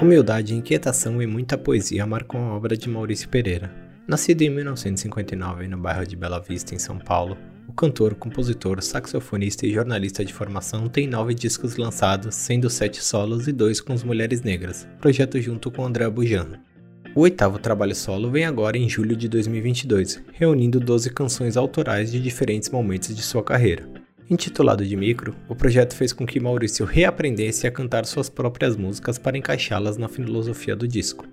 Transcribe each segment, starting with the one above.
Humildade, inquietação e muita poesia marcam a obra de Maurício Pereira. Nascido em 1959 no bairro de Bela Vista, em São Paulo, o cantor, compositor, saxofonista e jornalista de formação tem nove discos lançados, sendo sete solos e dois com as Mulheres Negras, projeto junto com André Bujan. O oitavo trabalho solo vem agora em julho de 2022, reunindo 12 canções autorais de diferentes momentos de sua carreira. Intitulado de Micro, o projeto fez com que Maurício reaprendesse a cantar suas próprias músicas para encaixá-las na filosofia do disco.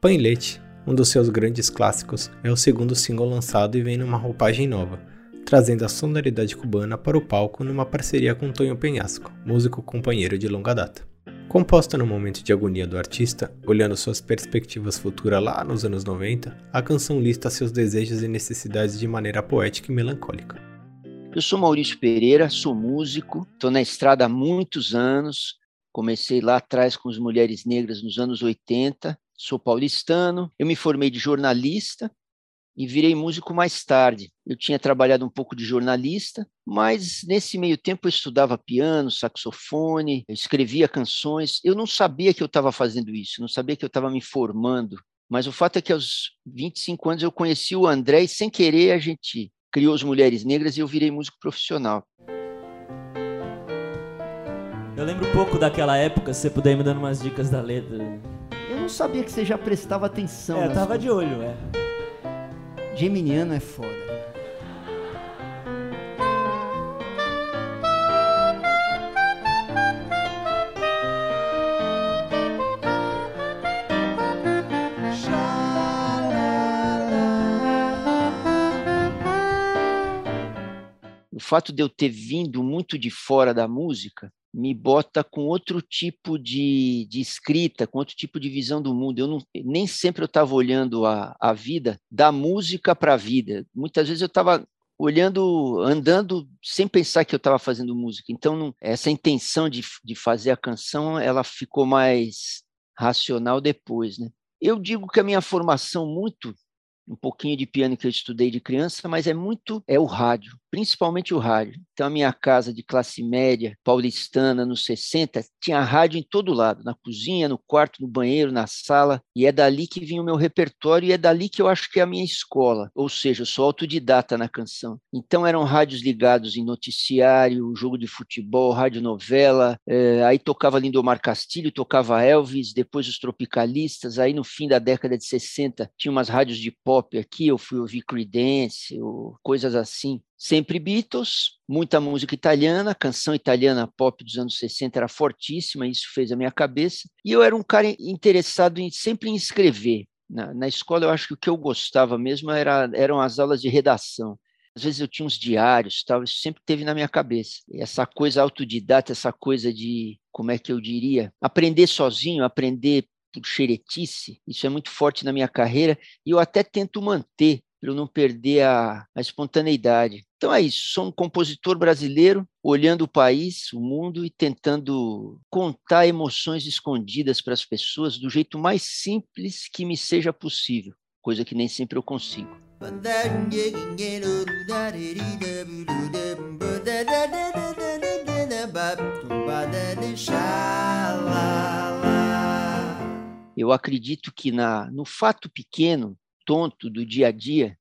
Pãe Leite, um dos seus grandes clássicos, é o segundo single lançado e vem numa roupagem nova, trazendo a sonoridade cubana para o palco numa parceria com Tonho Penhasco, músico companheiro de longa data. Composta no momento de agonia do artista, olhando suas perspectivas futuras lá nos anos 90, a canção lista seus desejos e necessidades de maneira poética e melancólica. Eu sou Maurício Pereira, sou músico, estou na estrada há muitos anos. Comecei lá atrás com as Mulheres Negras nos anos 80. Sou paulistano. Eu me formei de jornalista e virei músico mais tarde. Eu tinha trabalhado um pouco de jornalista, mas nesse meio tempo eu estudava piano, saxofone, escrevia canções. Eu não sabia que eu estava fazendo isso, não sabia que eu estava me formando. Mas o fato é que aos 25 anos eu conheci o André e sem querer a gente criou as Mulheres Negras e eu virei músico profissional. Eu lembro um pouco daquela época, se você puder me dando umas dicas da letra. Eu não sabia que você já prestava atenção. É, eu tava de olho, é. Geminiano é foda. Fato de eu ter vindo muito de fora da música me bota com outro tipo de, de escrita, com outro tipo de visão do mundo. Eu não, nem sempre eu estava olhando a, a vida da música para a vida. Muitas vezes eu estava olhando, andando sem pensar que eu estava fazendo música. Então, não, essa intenção de, de fazer a canção, ela ficou mais racional depois, né? Eu digo que a minha formação muito um pouquinho de piano que eu estudei de criança, mas é muito é o rádio, principalmente o rádio. Então a minha casa de classe média paulistana nos 60 tinha rádio em todo lado, na cozinha, no quarto, no banheiro, na sala, e é dali que vinha o meu repertório e é dali que eu acho que é a minha escola. Ou seja, eu sou autodidata na canção. Então eram rádios ligados em noticiário, jogo de futebol, rádio novela, é, aí tocava Lindomar Castilho, tocava Elvis, depois os Tropicalistas, aí no fim da década de 60 tinha umas rádios de pop pop aqui, eu fui ouvir Creedence, ou coisas assim. Sempre Beatles, muita música italiana, canção italiana pop dos anos 60 era fortíssima, isso fez a minha cabeça. E eu era um cara interessado em sempre em escrever. Na, na escola, eu acho que o que eu gostava mesmo era, eram as aulas de redação. Às vezes eu tinha uns diários, tal, isso sempre teve na minha cabeça. E essa coisa autodidata, essa coisa de, como é que eu diria, aprender sozinho, aprender por xeretice, isso é muito forte na minha carreira e eu até tento manter para eu não perder a, a, espontaneidade. Então é isso, sou um compositor brasileiro olhando o país, o mundo e tentando contar emoções escondidas para as pessoas do jeito mais simples que me seja possível, coisa que nem sempre eu consigo. Eu acredito que na, no fato pequeno, tonto do dia a dia,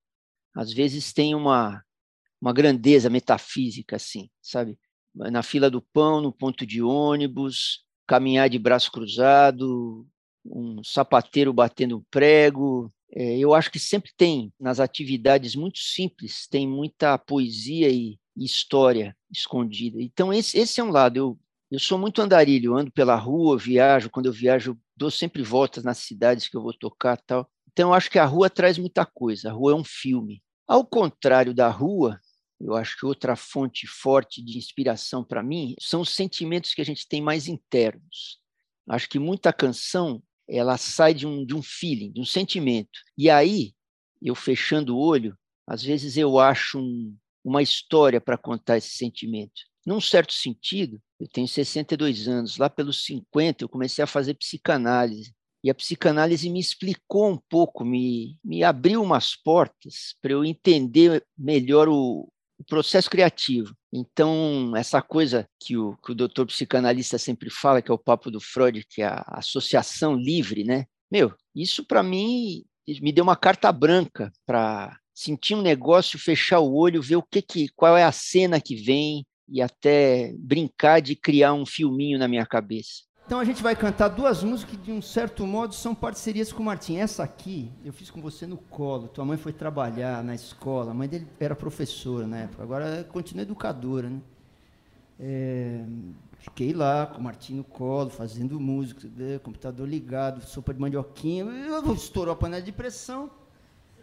às vezes tem uma, uma grandeza metafísica, assim, sabe? Na fila do pão, no ponto de ônibus, caminhar de braço cruzado, um sapateiro batendo um prego. É, eu acho que sempre tem, nas atividades muito simples, tem muita poesia e, história escondida. Então, esse, esse é um lado. Eu, eu sou muito andarilho, ando pela rua, viajo. Quando eu viajo, dou sempre voltas nas cidades que eu vou tocar tal. Então, eu acho que a rua traz muita coisa. A rua é um filme. Ao contrário da rua, eu acho que outra fonte forte de inspiração para mim são os sentimentos que a gente tem mais internos. Acho que muita canção ela sai de um, de um feeling, de um sentimento. E aí, eu fechando o olho, às vezes eu acho um, uma história para contar esse sentimento. Num certo sentido, eu tenho 62 anos, lá pelos 50 eu comecei a fazer psicanálise. E a psicanálise me explicou um pouco, me, me abriu umas portas para eu entender melhor o, o processo criativo. Então, essa coisa que o, que o doutor psicanalista sempre fala, que é o papo do Freud, que é a associação livre, né? Meu, isso para mim me deu uma carta branca para sentir um negócio, fechar o olho, ver o que, que qual é a cena que vem e até brincar de criar um filminho na minha cabeça. Então a gente vai cantar duas músicas que, de um certo modo, são parcerias com o Martim. Essa aqui eu fiz com você no colo. Tua mãe foi trabalhar na escola. A mãe dele era professora na época. Agora continua educadora, né? É, fiquei lá com o Martim no colo, fazendo música, né? computador ligado, sopa de mandioquinha. Estourou a panela de pressão.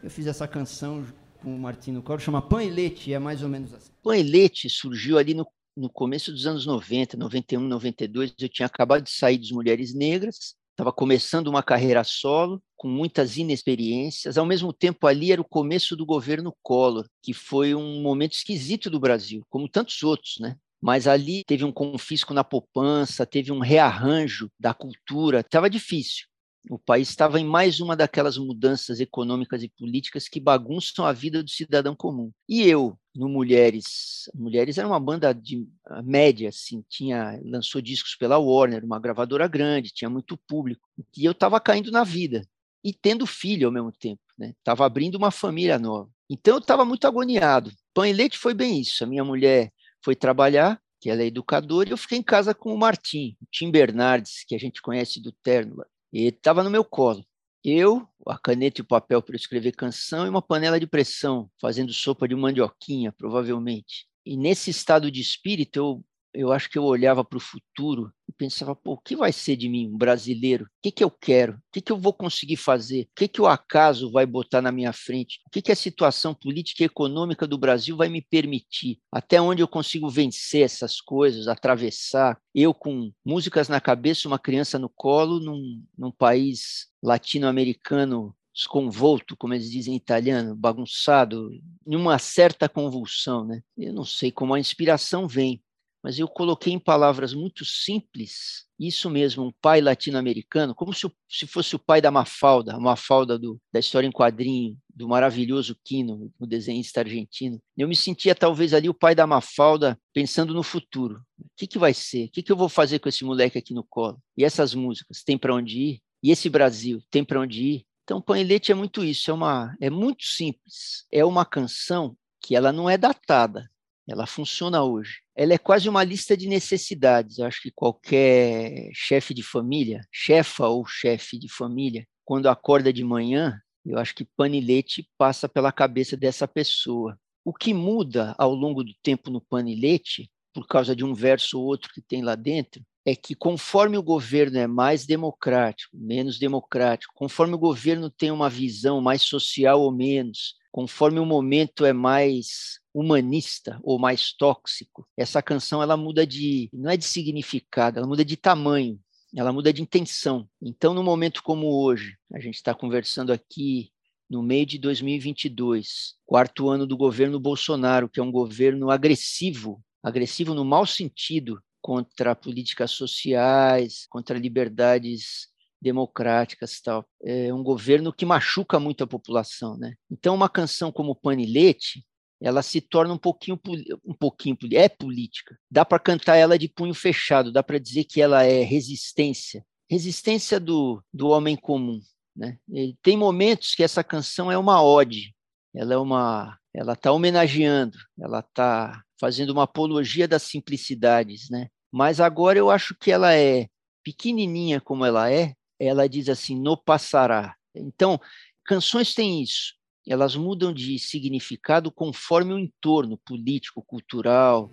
Eu fiz essa canção com o Martim no colo, chama Pão e Leite, é mais ou menos assim. Pão e Leite surgiu ali no no começo dos anos 90, 91, 92, eu tinha acabado de sair dos Mulheres Negras, estava começando uma carreira solo, com muitas inexperiências. Ao mesmo tempo, ali era o começo do governo Collor, que foi um momento esquisito do Brasil, como tantos outros, né? Mas ali teve um confisco na poupança, teve um rearranjo da cultura, estava difícil. O país estava em mais uma daquelas mudanças econômicas e políticas que bagunçam a vida do cidadão comum. E eu, no Mulheres, Mulheres era uma banda de média, assim, tinha lançou discos pela Warner, uma gravadora grande, tinha muito público, e eu estava caindo na vida e tendo filho ao mesmo tempo, né? Tava abrindo uma família nova. Então eu estava muito agoniado. Pão e leite foi bem isso. A minha mulher foi trabalhar, que ela é educadora, e eu fiquei em casa com o Martim, o Tim Bernardes, que a gente conhece do Terno, e estava no meu colo. Eu, a caneta e o papel para escrever canção e uma panela de pressão, fazendo sopa de mandioquinha, provavelmente. E nesse estado de espírito, eu eu acho que eu olhava para o futuro e pensava, pô, o que vai ser de mim, um brasileiro? O que, que eu quero? O que, que eu vou conseguir fazer? O que, que o acaso vai botar na minha frente? O que, que a situação política e econômica do Brasil vai me permitir? Até onde eu consigo vencer essas coisas, atravessar? Eu, com músicas na cabeça, uma criança no colo, num, num país latino-americano desconvolto, como eles dizem em italiano, bagunçado, em uma certa convulsão, né? Eu não sei como a inspiração vem, mas eu coloquei em palavras muito simples, isso mesmo, um pai latino-americano, como se, se, fosse o pai da Mafalda, a Mafalda do, da história em quadrinho, do maravilhoso Quino, o desenhista argentino. Eu me sentia talvez ali o pai da Mafalda pensando no futuro. O que, que vai ser? O que, que eu vou fazer com esse moleque aqui no colo? E essas músicas, tem para onde ir? E esse Brasil, tem para onde ir? Então, Pão e é muito isso, é, uma, é muito simples. É uma canção que ela não é datada, ela funciona hoje. Ela é quase uma lista de necessidades. Eu acho que qualquer chefe de família, chefa ou chefe de família, quando acorda de manhã, eu acho que panilete passa pela cabeça dessa pessoa. O que muda ao longo do tempo no panilete, por causa de um verso ou outro que tem lá dentro, é que conforme o governo é mais democrático, menos democrático, conforme o governo tem uma visão mais social ou menos, conforme o momento é mais humanista ou mais tóxico, essa canção ela muda de não é de significado, ela muda de tamanho, ela muda de intenção. Então, no momento como hoje, a gente está conversando aqui no meio de 2022, quarto ano do governo Bolsonaro, que é um governo agressivo, agressivo no mau sentido contra políticas sociais, contra liberdades democráticas tal. É um governo que machuca muito a população, né? Então uma canção como Panilete, ela se torna um pouquinho um pouquinho é política. Dá para cantar ela de punho fechado, dá para dizer que ela é resistência, resistência do, do homem comum, né? E tem momentos que essa canção é uma ode, ela é uma ela está homenageando, ela está fazendo uma apologia das simplicidades, né? Mas agora eu acho que ela é pequenininha como ela é, ela diz assim, no passará. Então, canções têm isso. Elas mudam de significado conforme o entorno político, cultural.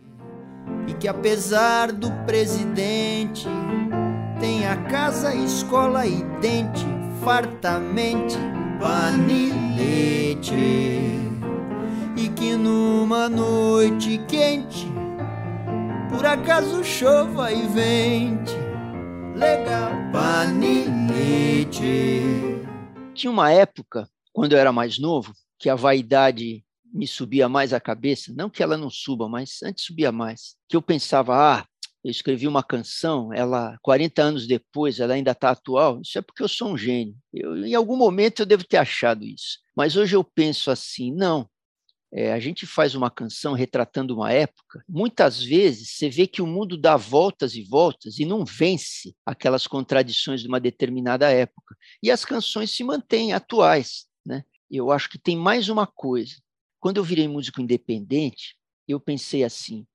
E que apesar do presidente tenha casa, escola e dente fartamente panilete. que numa noite quente, por acaso chova e vente, legal, panilete. Tinha uma época, quando eu era mais novo, que a vaidade me subia mais a cabeça, não que ela não suba, mas antes subia mais, que eu pensava, ah, eu escrevi uma canção, ela 40 anos depois, ela ainda está atual. Isso é porque eu sou um gênio. Eu, em algum momento eu devo ter achado isso. Mas hoje eu penso assim, não. É, a gente faz uma canção retratando uma época. Muitas vezes você vê que o mundo dá voltas e voltas e não vence aquelas contradições de uma determinada época. E as canções se mantêm atuais. Né? Eu acho que tem mais uma coisa. Quando eu virei músico independente, eu pensei assim: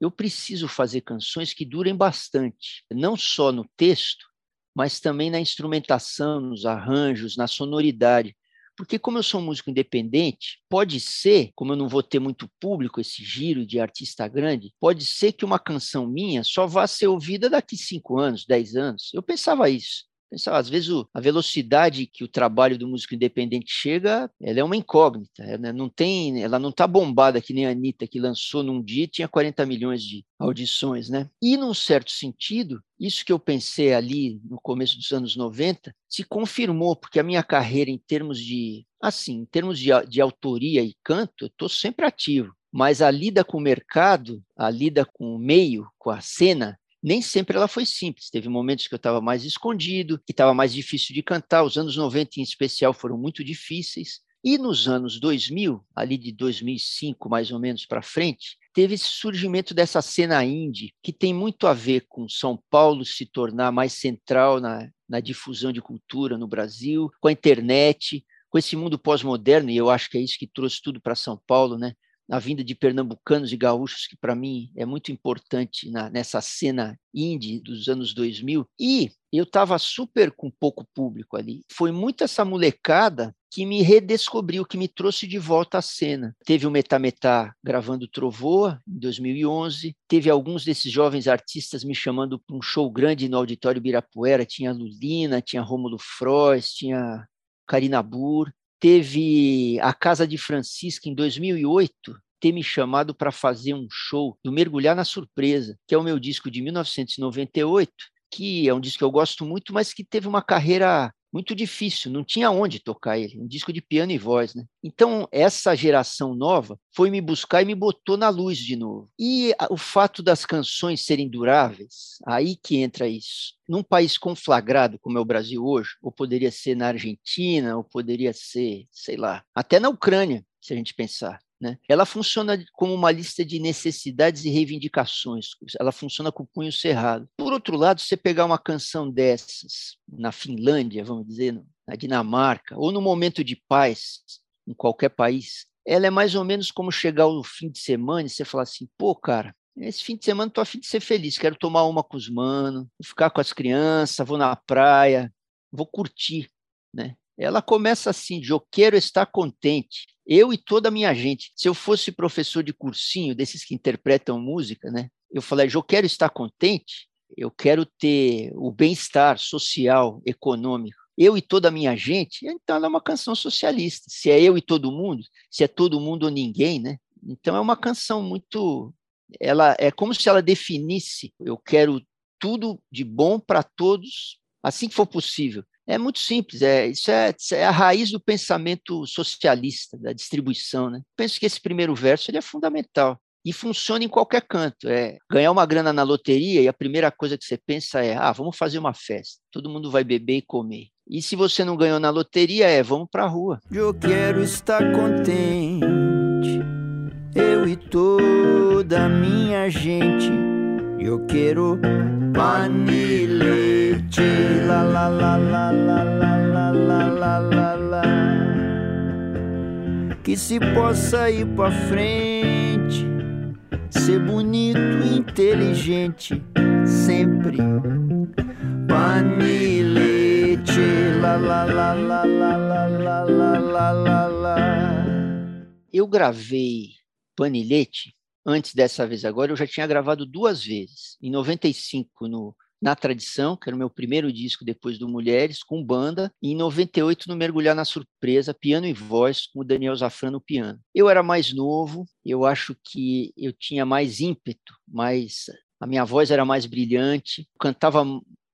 eu preciso fazer canções que durem bastante, não só no texto, mas também na instrumentação, nos arranjos, na sonoridade. Porque, como eu sou um músico independente, pode ser, como eu não vou ter muito público, esse giro de artista grande, pode ser que uma canção minha só vá ser ouvida daqui cinco anos, dez anos. Eu pensava isso. Pensava, às vezes o, a velocidade que o trabalho do músico independente chega, ela é uma incógnita. Ela não tem, ela não está bombada que nem a Anitta, que lançou num dia e tinha 40 milhões de audições, né? E num certo sentido, isso que eu pensei ali no começo dos anos 90 se confirmou, porque a minha carreira em termos de, assim, em termos de, de autoria e canto, eu estou sempre ativo mas a lida com o mercado, a lida com o meio, com a cena, nem sempre ela foi simples. Teve momentos que eu estava mais escondido, que estava mais difícil de cantar. Os anos 90 em especial foram muito difíceis. E nos anos 2000, ali de 2005 mais ou menos para frente, teve esse surgimento dessa cena indie, que tem muito a ver com São Paulo se tornar mais central na, na difusão de cultura no Brasil, com a internet, com esse mundo pós-moderno, e eu acho que é isso que trouxe tudo para São Paulo, né? A vinda de pernambucanos e gaúchos, que para mim é muito importante na, nessa cena indie dos anos 2000. E eu estava super com pouco público ali. Foi muito essa molecada que me redescobriu, que me trouxe de volta à cena. Teve o Metametá gravando Trovoa, em 2011. Teve alguns desses jovens artistas me chamando para um show grande no Auditório Birapuera. Tinha Lulina, tinha Rômulo Frois, tinha Karina Burr teve a Casa de Francisca em 2008 ter me chamado para fazer um show do Mergulhar na Surpresa, que é o meu disco de 1998, que é um disco que eu gosto muito, mas que teve uma carreira muito difícil, não tinha onde tocar ele, um disco de piano e voz, né? Então, essa geração nova foi me buscar e me botou na luz de novo. E o fato das canções serem duráveis, aí que entra isso. Num país conflagrado como é o Brasil hoje, ou poderia ser na Argentina, ou poderia ser, sei lá, até na Ucrânia, se a gente pensar. Né? Ela funciona como uma lista de necessidades e reivindicações, ela funciona com o punho cerrado. Por outro lado, você pegar uma canção dessas na Finlândia, vamos dizer, na Dinamarca, ou no momento de paz, em qualquer país, ela é mais ou menos como chegar ao fim de semana e você falar assim: pô, cara, esse fim de semana estou a fim de ser feliz, quero tomar uma com os manos, ficar com as crianças, vou na praia, vou curtir, né? Ela começa assim: eu quero estar contente. Eu e toda a minha gente. Se eu fosse professor de cursinho, desses que interpretam música, né? Eu falei: eu quero estar contente, eu quero ter o bem-estar social, econômico. Eu e toda a minha gente, então ela é uma canção socialista. Se é eu e todo mundo, se é todo mundo ou ninguém, né? Então é uma canção muito. Ela é como se ela definisse: eu quero tudo de bom para todos, assim que for possível. É muito simples, é, isso é, é, a raiz do pensamento socialista, da distribuição. Né? Penso que esse primeiro verso ele é fundamental e funciona em qualquer canto. É ganhar uma grana na loteria e a primeira coisa que você pensa é: ah, vamos fazer uma festa, todo mundo vai beber e comer. E se você não ganhou na loteria, é vamos para a rua. Eu quero estar contente, eu e toda a minha gente. Eu quero panilete, la la la la la la la la la la. Que se possa ir pra frente, ser bonito, inteligente, sempre. Panilete, la la la la la la la la la la. Eu gravei Panilete antes dessa vez agora, eu já tinha gravado duas vezes. Em 95, no Na Tradição, que era o meu primeiro disco depois do Mulheres, com banda, e em 98 no Mergulhar na Surpresa, piano e voz, com o Daniel Zafran no piano. Eu era mais novo, eu acho que eu tinha mais ímpeto, mais a minha voz era mais brilhante, cantava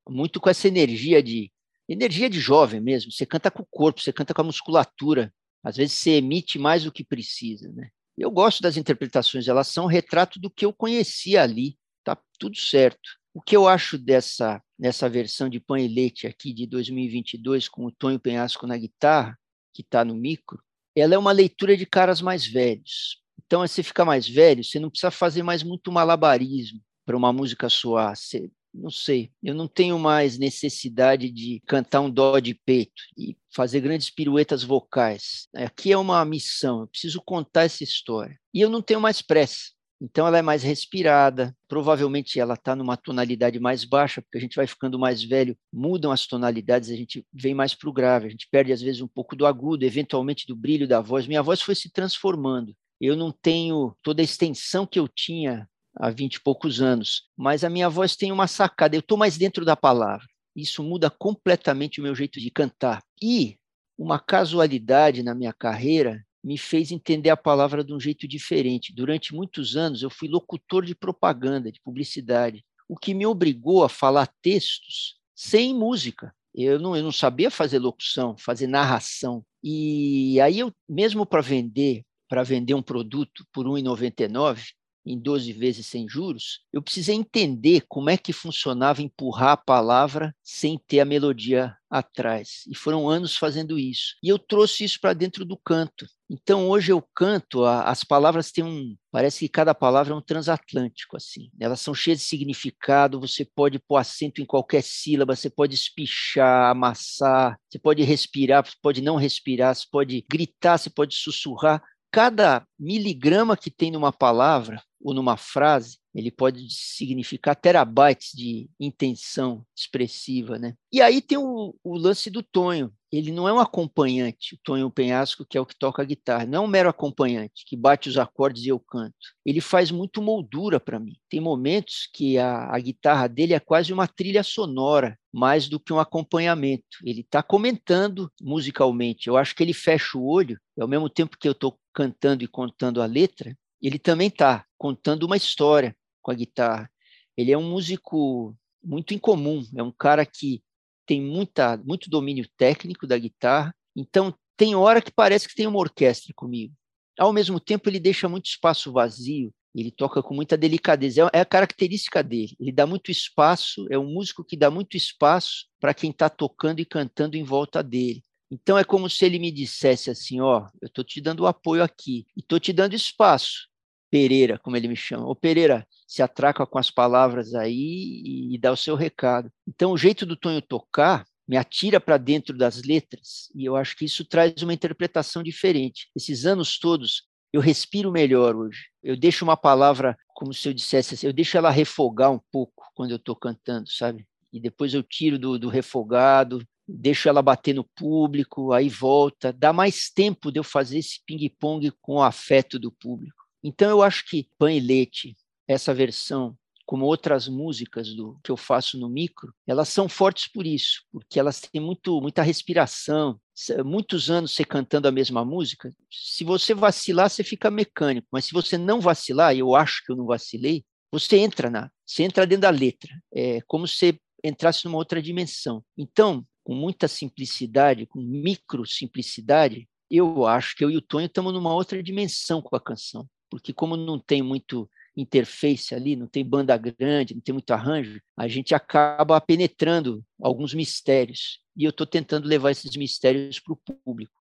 muito com essa energia de energia de jovem mesmo. Você canta com o corpo, você canta com a musculatura. Às vezes você emite mais do que precisa, né? Eu gosto das interpretações, elas são retrato do que eu conhecia ali, tá tudo certo. O que eu acho dessa nessa versão de Pão e Leite aqui de 2022 com o Tonho Penhasco na guitarra, que está no micro, ela é uma leitura de caras mais velhos. Então, você fica mais velho, você não precisa fazer mais muito malabarismo para uma música soar. Você, não sei, eu não tenho mais necessidade de cantar um dó de peito e fazer grandes piruetas vocais. Aqui é uma missão, eu preciso contar essa história. E eu não tenho mais pressa. Então ela é mais respirada, provavelmente ela está numa tonalidade mais baixa, porque a gente vai ficando mais velho, mudam as tonalidades, a gente vem mais para o grave, a gente perde às vezes um pouco do agudo, eventualmente do brilho da voz. Minha voz foi se transformando. Eu não tenho toda a extensão que eu tinha há vinte e poucos anos, mas a minha voz tem uma sacada, eu estou mais dentro da palavra. Isso muda completamente o meu jeito de cantar. E uma casualidade na minha carreira me fez entender a palavra de um jeito diferente. Durante muitos anos eu fui locutor de propaganda, de publicidade, o que me obrigou a falar textos sem música. Eu não, eu não sabia fazer locução, fazer narração. E aí eu, mesmo para vender, para vender um produto por R$ 1,99, em 12 vezes sem juros, eu precisei entender como é que funcionava empurrar a palavra sem ter a melodia atrás. E foram anos fazendo isso. E eu trouxe isso para dentro do canto. Então hoje eu canto, as palavras têm um, parece que cada palavra é um transatlântico assim. Elas são cheias de significado, você pode pôr acento em qualquer sílaba, você pode espichar, amassar, você pode respirar, você pode não respirar, você pode gritar, você pode sussurrar cada miligrama que tem numa palavra ou numa frase, ele pode significar terabytes de intenção expressiva, né? E aí tem o, o, lance do Tonho. Ele não é um acompanhante, o Tonho Penhasco, que é o que toca a guitarra, não é um mero acompanhante que bate os acordes e eu canto. Ele faz muito moldura para mim. Tem momentos que a, a guitarra dele é quase uma trilha sonora, mais do que um acompanhamento. Ele está comentando musicalmente. Eu acho que ele fecha o olho, ao mesmo tempo que eu estou cantando e contando a letra, ele também está contando uma história com a guitarra. Ele é um músico muito incomum, é um cara que tem muita, muito domínio técnico da guitarra, então tem hora que parece que tem uma orquestra comigo. Ao mesmo tempo, ele deixa muito espaço vazio, ele toca com muita delicadeza, é a característica dele. Ele dá muito espaço, é um músico que dá muito espaço para quem está tocando e cantando em volta dele. Então é como se ele me dissesse assim, ó, eu estou te dando apoio aqui e estou te dando espaço. Pereira, como ele me chama. Ô Pereira, se atraca com as palavras aí e dá o seu recado. Então o jeito do Tonho tocar me atira para dentro das letras e eu acho que isso traz uma interpretação diferente. Esses anos todos eu respiro melhor hoje. Eu deixo uma palavra como se eu dissesse assim, eu deixo ela refogar um pouco quando eu estou cantando, sabe? E depois eu tiro do, do refogado, deixo ela bater no público, aí volta, dá mais tempo de eu fazer esse ping-pong com o afeto do público. Então eu acho que Pão e Leite, essa versão, como outras músicas do que eu faço no micro, elas são fortes por isso, porque elas têm muito, muita respiração. Muitos anos você cantando a mesma música, se você vacilar, você fica mecânico, mas se você não vacilar, eu acho que eu não vacilei, você entra na, você entra dentro da letra, é como se entrasse numa outra dimensão. Então, com muita simplicidade, com micro simplicidade, eu acho que eu e o Tonho estamos numa outra dimensão com a canção, porque como não tem muito interface ali, não tem banda grande, não tem muito arranjo, a gente acaba penetrando alguns mistérios. E eu estou tentando levar esses mistérios para o público.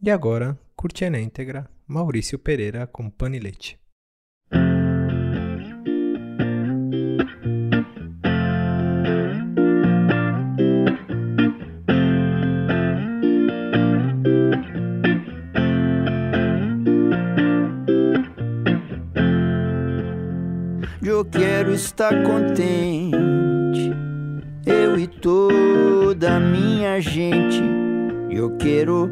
E agora, curte na íntegra Maurício Pereira com Panilete. Estar contente. Eu e toda minha gente. Eu quero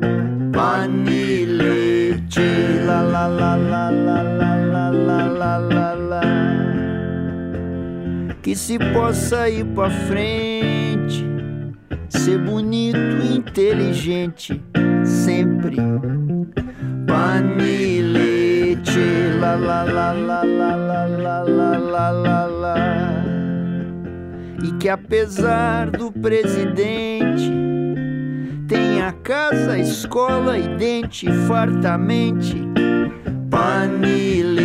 panilete. La la la la la la la la la la que se possa ir pra frente, ser bonito e inteligente, sempre. Panilete, la la la la la la la la la la la. E que apesar do presidente tenha casa, escola e dente fartamente. Panilete,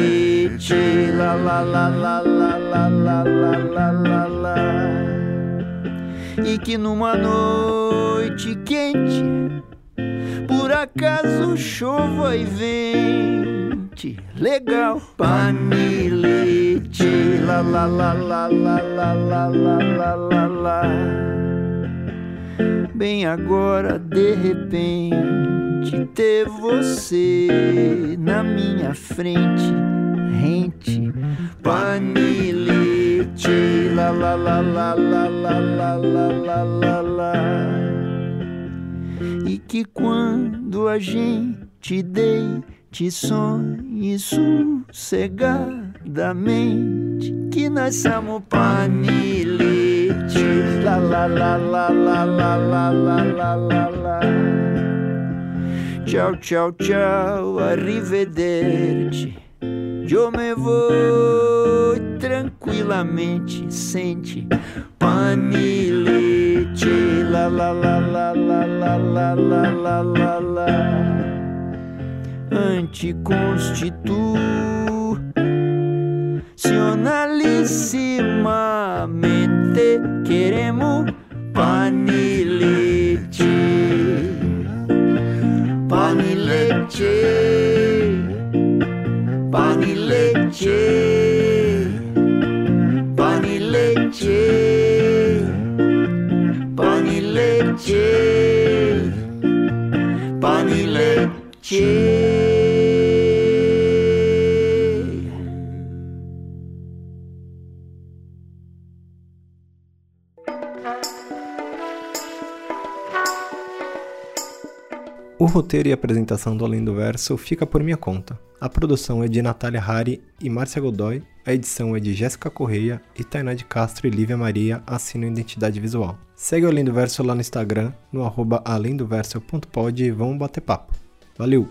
la la la la la la la la la la. E que numa noite quente, por acaso chova e vente. Legal, panilete, la la la la la la la la la la. Bem agora, de repente, ter você na minha frente, rente, panilete, la la la la la la la la la la. E que quando a gente deite, sonhe sossegadamente, que nós somos panilete, la la la la la la la la la la. Tchau, tchau, tchau, arrivederci. Eu me vou tranquilamente, sente panilete, la la la la la la la la la la la. Anticonstitucionalissimamente queremos panilete, panilete, panilete, O roteiro e apresentação do Além do Verso fica por minha conta. A produção é de Natália Hari e Márcia Godoy, a edição é de Jéssica Correia e Tainá de Castro e Lívia Maria assinam identidade visual. Segue o Além do Verso lá no Instagram, no arroba alemdoverso.pod e vamos bater papo. Valeu!